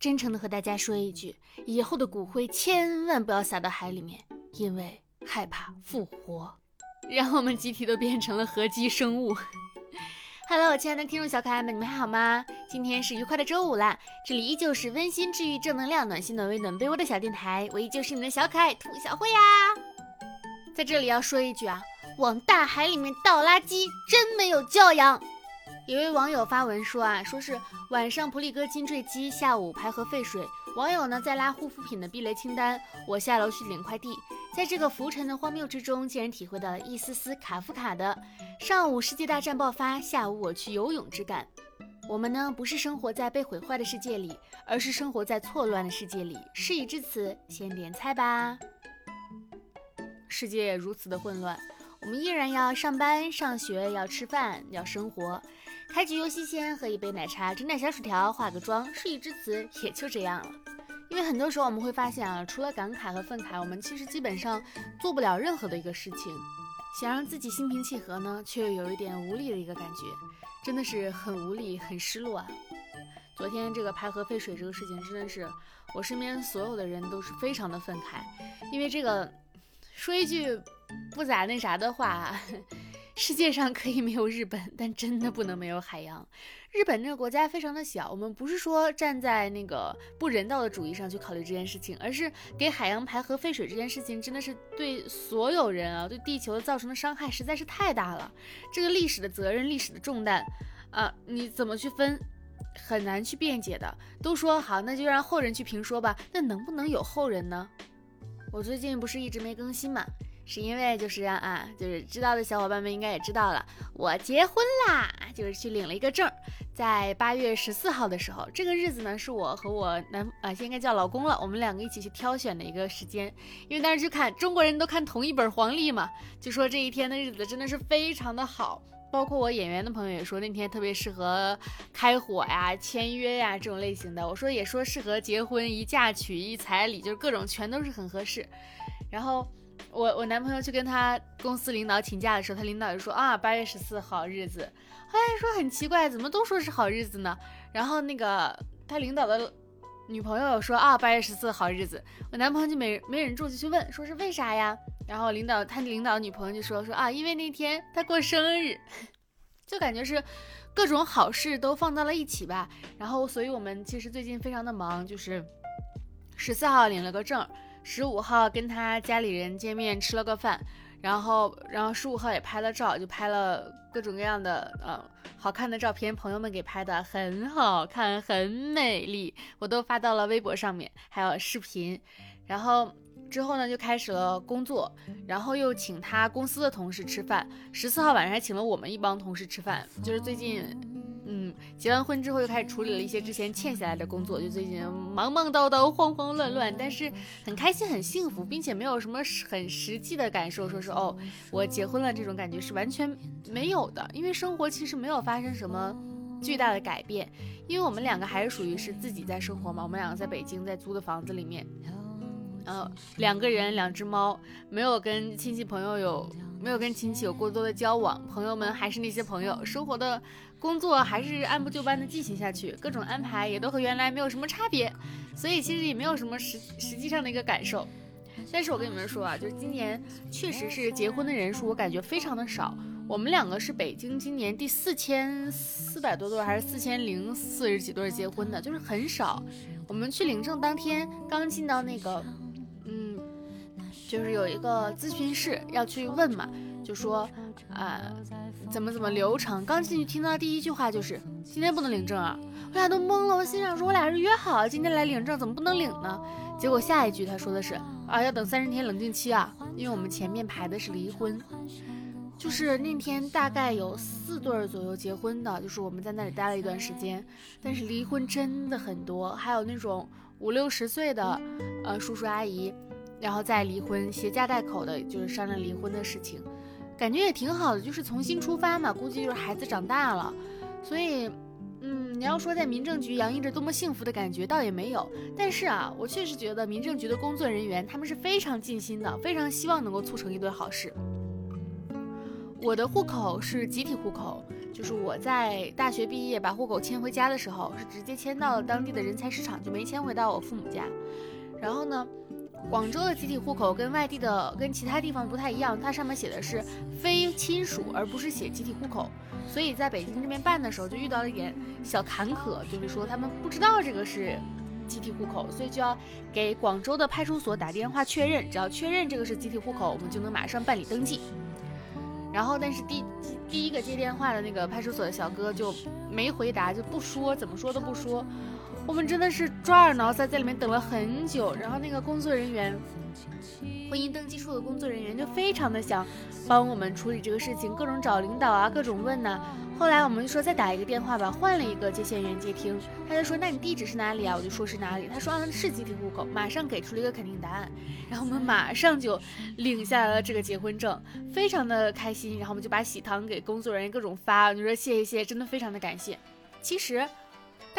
真诚的和大家说一句，以后的骨灰千万不要撒到海里面，因为害怕复活，让我们集体都变成了合基生物。Hello，亲爱的听众小可爱们，你们还好吗？今天是愉快的周五啦，这里依旧是温馨治愈、正能量、暖心暖胃暖被窝的小电台，我依旧是你们的小可爱兔小慧呀。在这里要说一句啊，往大海里面倒垃圾真没有教养。有位网友发文说啊，说是晚上普里戈金坠机，下午排核废水。网友呢在拉护肤品的避雷清单，我下楼去领快递。在这个浮沉的荒谬之中，竟然体会到了一丝丝卡夫卡的上午世界大战爆发，下午我去游泳之感。我们呢不是生活在被毁坏的世界里，而是生活在错乱的世界里。事已至此，先点菜吧。世界如此的混乱，我们依然要上班、上学，要吃饭，要生活。开局游戏先喝一杯奶茶，整点小薯条，化个妆。事已至此，也就这样了。因为很多时候我们会发现啊，除了感慨和愤慨，我们其实基本上做不了任何的一个事情。想让自己心平气和呢，却又有一点无力的一个感觉，真的是很无力、很失落啊。昨天这个排核废水这个事情，真的是我身边所有的人都是非常的愤慨。因为这个，说一句不咋那啥的话。世界上可以没有日本，但真的不能没有海洋。日本这个国家非常的小，我们不是说站在那个不人道的主义上去考虑这件事情，而是给海洋排核废水这件事情，真的是对所有人啊，对地球造成的伤害实在是太大了。这个历史的责任、历史的重担啊，你怎么去分，很难去辩解的。都说好，那就让后人去评说吧。那能不能有后人呢？我最近不是一直没更新嘛？是因为就是啊，就是知道的小伙伴们应该也知道了，我结婚啦，就是去领了一个证，在八月十四号的时候，这个日子呢是我和我男啊，现在叫老公了，我们两个一起去挑选的一个时间，因为当时去看中国人都看同一本黄历嘛，就说这一天的日子真的是非常的好，包括我演员的朋友也说那天特别适合开火呀、签约呀这种类型的，我说也说适合结婚一嫁娶一彩礼，就是各种全都是很合适，然后。我我男朋友去跟他公司领导请假的时候，他领导就说啊八月十四好日子，后来说很奇怪，怎么都说是好日子呢？然后那个他领导的女朋友说啊八月十四好日子，我男朋友就没没忍住就去问，说是为啥呀？然后领导他领导女朋友就说说啊因为那天他过生日，就感觉是各种好事都放到了一起吧。然后所以我们其实最近非常的忙，就是十四号领了个证。十五号跟他家里人见面吃了个饭，然后然后十五号也拍了照，就拍了各种各样的呃好看的照片，朋友们给拍的很好看，很美丽，我都发到了微博上面，还有视频。然后之后呢就开始了工作，然后又请他公司的同事吃饭，十四号晚上还请了我们一帮同事吃饭，就是最近。结完婚之后又开始处理了一些之前欠下来的工作，就最近忙忙叨叨、慌慌乱乱，但是很开心、很幸福，并且没有什么很实际的感受，说是哦，我结婚了这种感觉是完全没有的，因为生活其实没有发生什么巨大的改变，因为我们两个还是属于是自己在生活嘛，我们两个在北京在租的房子里面，呃，两个人两只猫，没有跟亲戚朋友有没有跟亲戚有过多的交往，朋友们还是那些朋友，生活的。工作还是按部就班的进行下去，各种安排也都和原来没有什么差别，所以其实也没有什么实实际上的一个感受。但是我跟你们说啊，就是今年确实是结婚的人数，我感觉非常的少。我们两个是北京今年第四千四百多对，还是四千零四十几对结婚的，就是很少。我们去领证当天刚进到那个，就是有一个咨询室要去问嘛。就说啊，怎么怎么流程？刚进去听到第一句话就是今天不能领证啊！我俩都懵了。我心想说，我俩是约好今天来领证，怎么不能领呢？结果下一句他说的是啊，要等三十天冷静期啊，因为我们前面排的是离婚，就是那天大概有四对左右结婚的，就是我们在那里待了一段时间，但是离婚真的很多，还有那种五六十岁的呃叔叔阿姨，然后再离婚携家带口的，就是商量离婚的事情。感觉也挺好的，就是重新出发嘛。估计就是孩子长大了，所以，嗯，你要说在民政局洋溢着多么幸福的感觉，倒也没有。但是啊，我确实觉得民政局的工作人员他们是非常尽心的，非常希望能够促成一对好事。我的户口是集体户口，就是我在大学毕业把户口迁回家的时候，是直接迁到了当地的人才市场，就没迁回到我父母家。然后呢，广州的集体户口跟外地的跟其他地方不太一样，它上面写的是非亲属，而不是写集体户口。所以在北京这边办的时候就遇到了一点小坎坷，就是说他们不知道这个是集体户口，所以就要给广州的派出所打电话确认。只要确认这个是集体户口，我们就能马上办理登记。然后，但是第第一个接电话的那个派出所的小哥就没回答，就不说，怎么说都不说。我们真的是抓耳挠腮，在里面等了很久。然后那个工作人员，婚姻登记处的工作人员就非常的想帮我们处理这个事情，各种找领导啊，各种问呢。后来我们就说再打一个电话吧，换了一个接线员接听，他就说那你地址是哪里啊？我就说是哪里，他说啊是集体户口，马上给出了一个肯定答案，然后我们马上就领下来了这个结婚证，非常的开心，然后我们就把喜糖给工作人员各种发，我就说谢谢谢谢，真的非常的感谢。其实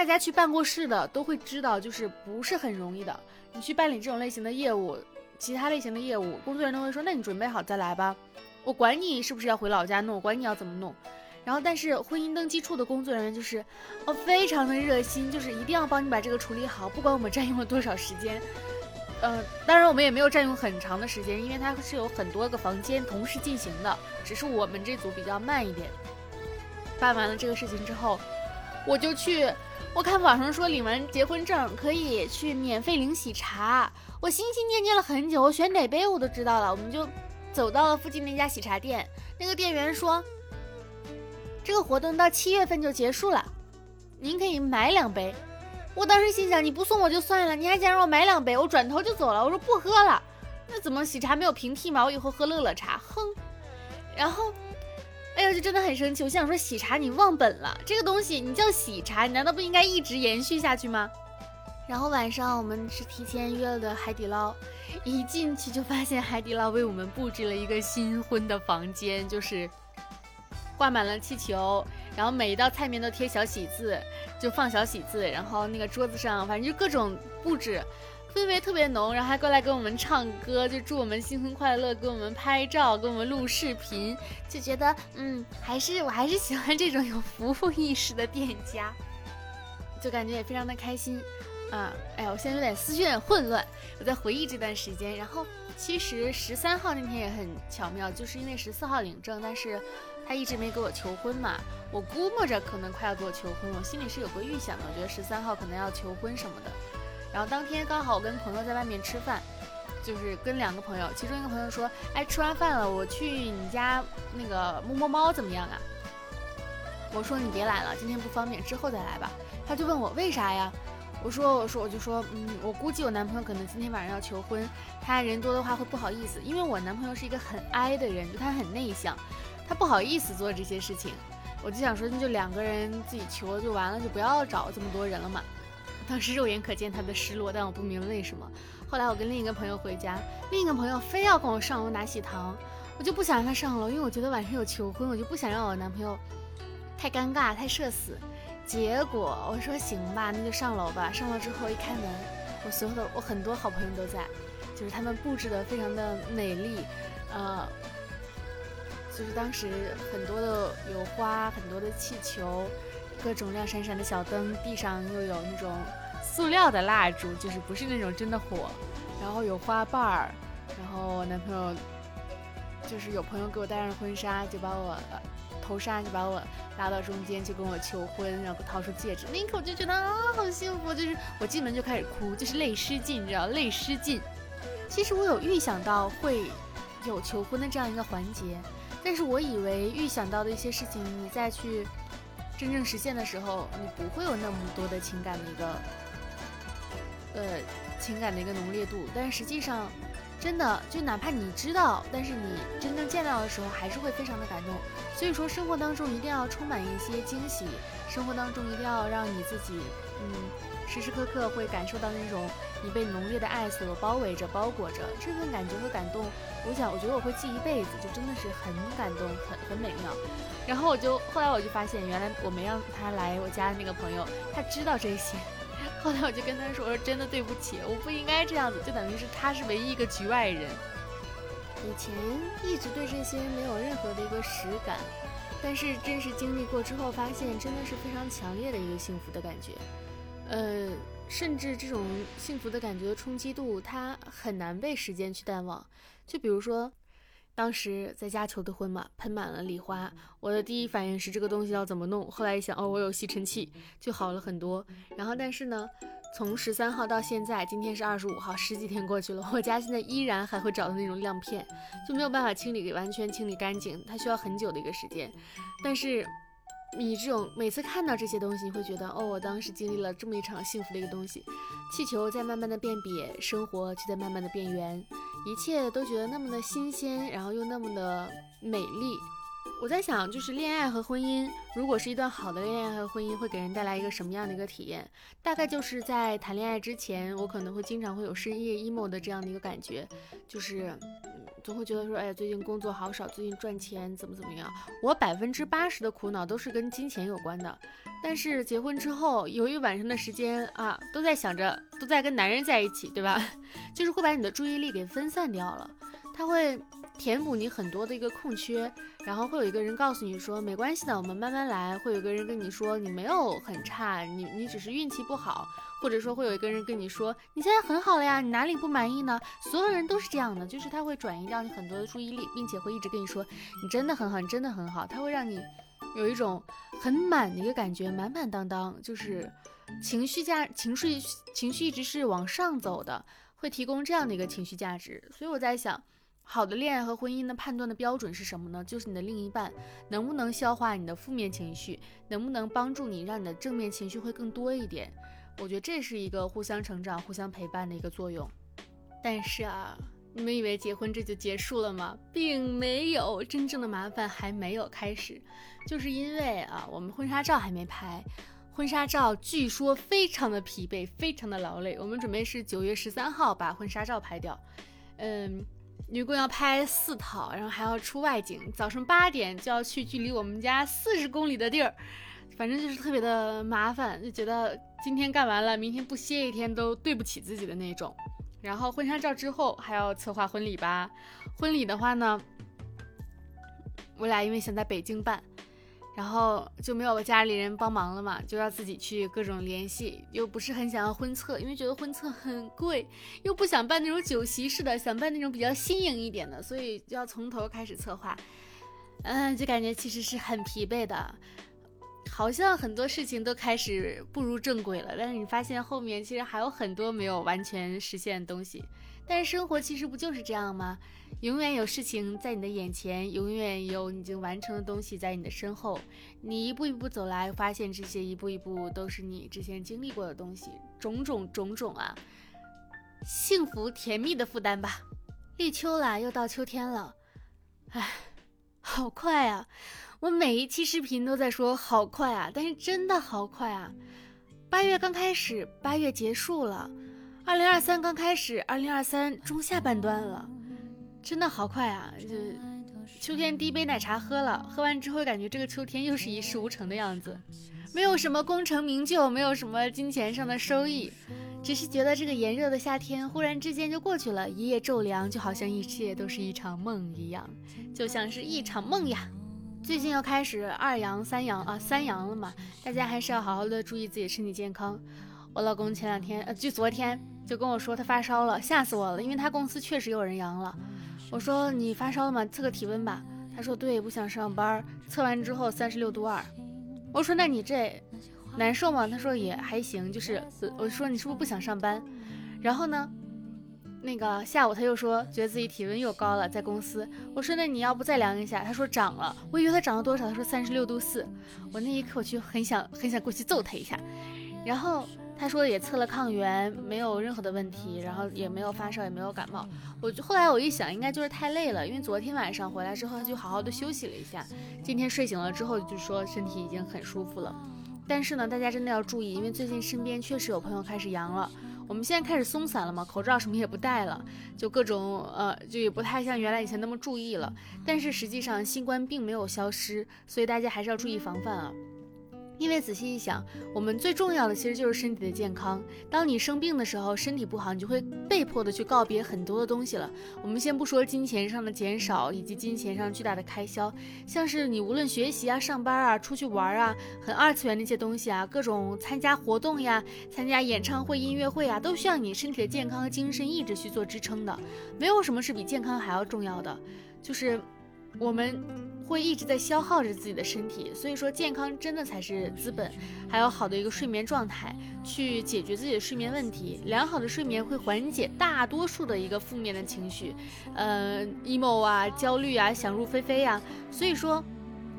大家去办过事的都会知道，就是不是很容易的。你去办理这种类型的业务，其他类型的业务，工作人员都会说那你准备好再来吧，我管你是不是要回老家弄，我管你要怎么弄。然后，但是婚姻登记处的工作人员就是，哦，非常的热心，就是一定要帮你把这个处理好，不管我们占用了多少时间。呃，当然我们也没有占用很长的时间，因为它是有很多个房间同时进行的，只是我们这组比较慢一点。办完了这个事情之后，我就去，我看网上说领完结婚证可以去免费领喜茶，我心心念念了很久，我选哪杯我都知道了，我们就走到了附近那家喜茶店，那个店员说。这个活动到七月份就结束了，您可以买两杯。我当时心想，你不送我就算了，你还想让我买两杯，我转头就走了。我说不喝了，那怎么喜茶没有平替吗？我以后喝乐乐茶。哼，然后，哎呀，就真的很生气。我想说，喜茶你忘本了，这个东西你叫喜茶，你难道不应该一直延续下去吗？然后晚上我们是提前约了的海底捞，一进去就发现海底捞为我们布置了一个新婚的房间，就是。挂满了气球，然后每一道菜面都贴小喜字，就放小喜字，然后那个桌子上反正就各种布置，氛围特别浓，然后还过来跟我们唱歌，就祝我们新婚快乐，给我们拍照，给我们录视频，就觉得嗯，还是我还是喜欢这种有服务意识的店家，就感觉也非常的开心。啊，哎呀，我现在有点思绪有点混乱，我在回忆这段时间。然后其实十三号那天也很巧妙，就是因为十四号领证，但是他一直没给我求婚嘛。我估摸着可能快要给我求婚，我心里是有个预想的，我觉得十三号可能要求婚什么的。然后当天刚好我跟朋友在外面吃饭，就是跟两个朋友，其中一个朋友说，哎，吃完饭了，我去你家那个摸摸猫怎么样啊？我说你别来了，今天不方便，之后再来吧。他就问我为啥呀？我说，我说，我就说，嗯，我估计我男朋友可能今天晚上要求婚，他人多的话会不好意思，因为我男朋友是一个很 I 的人，就他很内向，他不好意思做这些事情。我就想说，那就两个人自己求了就完了，就不要找这么多人了嘛。当时肉眼可见他的失落，但我不明白为什么。后来我跟另一个朋友回家，另一个朋友非要跟我上楼拿喜糖，我就不想让他上楼，因为我觉得晚上有求婚，我就不想让我男朋友太尴尬、太社死。结果我说行吧，那就上楼吧。上楼之后一开门，我所有的我很多好朋友都在，就是他们布置的非常的美丽，呃，就是当时很多的有花，很多的气球，各种亮闪闪的小灯，地上又有那种塑料的蜡烛，就是不是那种真的火，然后有花瓣儿，然后我男朋友就是有朋友给我戴上婚纱，就把我。头纱就把我拉到中间，就跟我求婚，然后掏出戒指，那一刻我就觉得啊，好幸福！就是我进门就开始哭，就是泪失禁，你知道，泪失禁。其实我有预想到会有求婚的这样一个环节，但是我以为预想到的一些事情，你再去真正实现的时候，你不会有那么多的情感的一个呃情感的一个浓烈度，但实际上。真的，就哪怕你知道，但是你真正见到的时候，还是会非常的感动。所以说，生活当中一定要充满一些惊喜，生活当中一定要让你自己，嗯，时时刻刻会感受到那种你被浓烈的爱所包围着、包裹着，这份感觉和感动，我想，我觉得我会记一辈子，就真的是很感动，很很美妙。然后我就后来我就发现，原来我没让他来我家的那个朋友，他知道这些。后来我就跟他说：“我说真的对不起，我不应该这样子，就等于是他是唯一一个局外人。以前一直对这些没有任何的一个实感，但是真实经历过之后，发现真的是非常强烈的一个幸福的感觉。呃，甚至这种幸福的感觉的冲击度，它很难被时间去淡忘。就比如说，当时在家求的婚嘛，喷满了礼花，我的第一反应是这个东西要怎么弄？后来一想，哦，我有吸尘器，就好了很多。然后，但是呢，从十三号到现在，今天是二十五号，十几天过去了，我家现在依然还会找到那种亮片，就没有办法清理完全清理干净，它需要很久的一个时间。但是。你这种每次看到这些东西，你会觉得哦，我当时经历了这么一场幸福的一个东西。气球在慢慢的变瘪，生活就在慢慢的变圆，一切都觉得那么的新鲜，然后又那么的美丽。我在想，就是恋爱和婚姻，如果是一段好的恋爱和婚姻，会给人带来一个什么样的一个体验？大概就是在谈恋爱之前，我可能会经常会有深夜 emo 的这样的一个感觉，就是。总会觉得说，哎呀，最近工作好少，最近赚钱怎么怎么样？我百分之八十的苦恼都是跟金钱有关的。但是结婚之后，由于晚上的时间啊，都在想着，都在跟男人在一起，对吧？就是会把你的注意力给分散掉了，他会。填补你很多的一个空缺，然后会有一个人告诉你说没关系的，我们慢慢来。会有一个人跟你说你没有很差，你你只是运气不好，或者说会有一个人跟你说你现在很好了呀，你哪里不满意呢？所有人都是这样的，就是他会转移掉你很多的注意力，并且会一直跟你说你真的很好，你真的很好，他会让你有一种很满的一个感觉，满满当当，就是情绪价情绪情绪一直是往上走的，会提供这样的一个情绪价值。所以我在想。好的恋爱和婚姻的判断的标准是什么呢？就是你的另一半能不能消化你的负面情绪，能不能帮助你让你的正面情绪会更多一点。我觉得这是一个互相成长、互相陪伴的一个作用。但是啊，你们以为结婚这就结束了吗？并没有，真正的麻烦还没有开始。就是因为啊，我们婚纱照还没拍，婚纱照据说非常的疲惫，非常的劳累。我们准备是九月十三号把婚纱照拍掉。嗯。一共要拍四套，然后还要出外景，早上八点就要去距离我们家四十公里的地儿，反正就是特别的麻烦，就觉得今天干完了，明天不歇一天都对不起自己的那种。然后婚纱照之后还要策划婚礼吧，婚礼的话呢，我俩因为想在北京办。然后就没有家里人帮忙了嘛，就要自己去各种联系，又不是很想要婚策，因为觉得婚策很贵，又不想办那种酒席式的，想办那种比较新颖一点的，所以就要从头开始策划，嗯，就感觉其实是很疲惫的，好像很多事情都开始步入正轨了，但是你发现后面其实还有很多没有完全实现的东西。但是生活其实不就是这样吗？永远有事情在你的眼前，永远有已经完成的东西在你的身后。你一步一步走来，发现这些一步一步都是你之前经历过的东西，种种种种啊，幸福甜蜜的负担吧。立秋了，又到秋天了，唉，好快啊！我每一期视频都在说好快啊，但是真的好快啊！八月刚开始，八月结束了。二零二三刚开始，二零二三中下半段了，真的好快啊！就秋天第一杯奶茶喝了，喝完之后感觉这个秋天又是一事无成的样子，没有什么功成名就，没有什么金钱上的收益，只是觉得这个炎热的夏天忽然之间就过去了，一夜骤凉，就好像一切都是一场梦一样，就像是一场梦呀！最近要开始二阳三阳啊，三阳了嘛，大家还是要好好的注意自己身体健康。我老公前两天，呃，就昨天就跟我说他发烧了，吓死我了，因为他公司确实有人阳了。我说你发烧了吗？测个体温吧。他说对，不想上班。测完之后三十六度二。我说那你这难受吗？他说也还行，就是我说你是不是不想上班？然后呢，那个下午他又说觉得自己体温又高了，在公司。我说那你要不再量一下？他说涨了。我以为他涨了多少？他说三十六度四。我那一刻我就很想很想过去揍他一下，然后。他说也测了抗原，没有任何的问题，然后也没有发烧，也没有感冒。我就后来我一想，应该就是太累了，因为昨天晚上回来之后他就好好的休息了一下，今天睡醒了之后就说身体已经很舒服了。但是呢，大家真的要注意，因为最近身边确实有朋友开始阳了。我们现在开始松散了嘛，口罩什么也不戴了，就各种呃，就也不太像原来以前那么注意了。但是实际上新冠并没有消失，所以大家还是要注意防范啊。因为仔细一想，我们最重要的其实就是身体的健康。当你生病的时候，身体不好，你就会被迫的去告别很多的东西了。我们先不说金钱上的减少，以及金钱上巨大的开销，像是你无论学习啊、上班啊、出去玩啊，很二次元那些东西啊，各种参加活动呀、参加演唱会、音乐会啊，都需要你身体的健康和精神意志去做支撑的。没有什么是比健康还要重要的，就是我们。会一直在消耗着自己的身体，所以说健康真的才是资本，还有好的一个睡眠状态，去解决自己的睡眠问题。良好的睡眠会缓解大多数的一个负面的情绪，呃，emo 啊，焦虑啊，想入非非呀。所以说，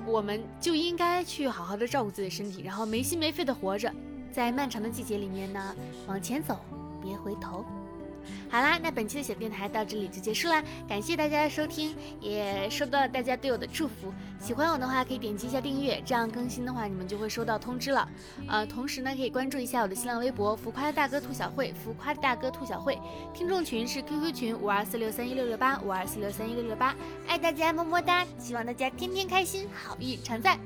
我们就应该去好好的照顾自己的身体，然后没心没肺的活着，在漫长的季节里面呢，往前走，别回头。好啦，那本期的小电台到这里就结束啦，感谢大家的收听，也收到了大家对我的祝福。喜欢我的话可以点击一下订阅，这样更新的话你们就会收到通知了。呃，同时呢可以关注一下我的新浪微博“浮夸的大哥兔小慧”，浮夸的大哥兔小慧，听众群是 QQ 群五二四六三一六六八五二四六三一六六八，爱大家么么哒，希望大家天天开心，好运常在。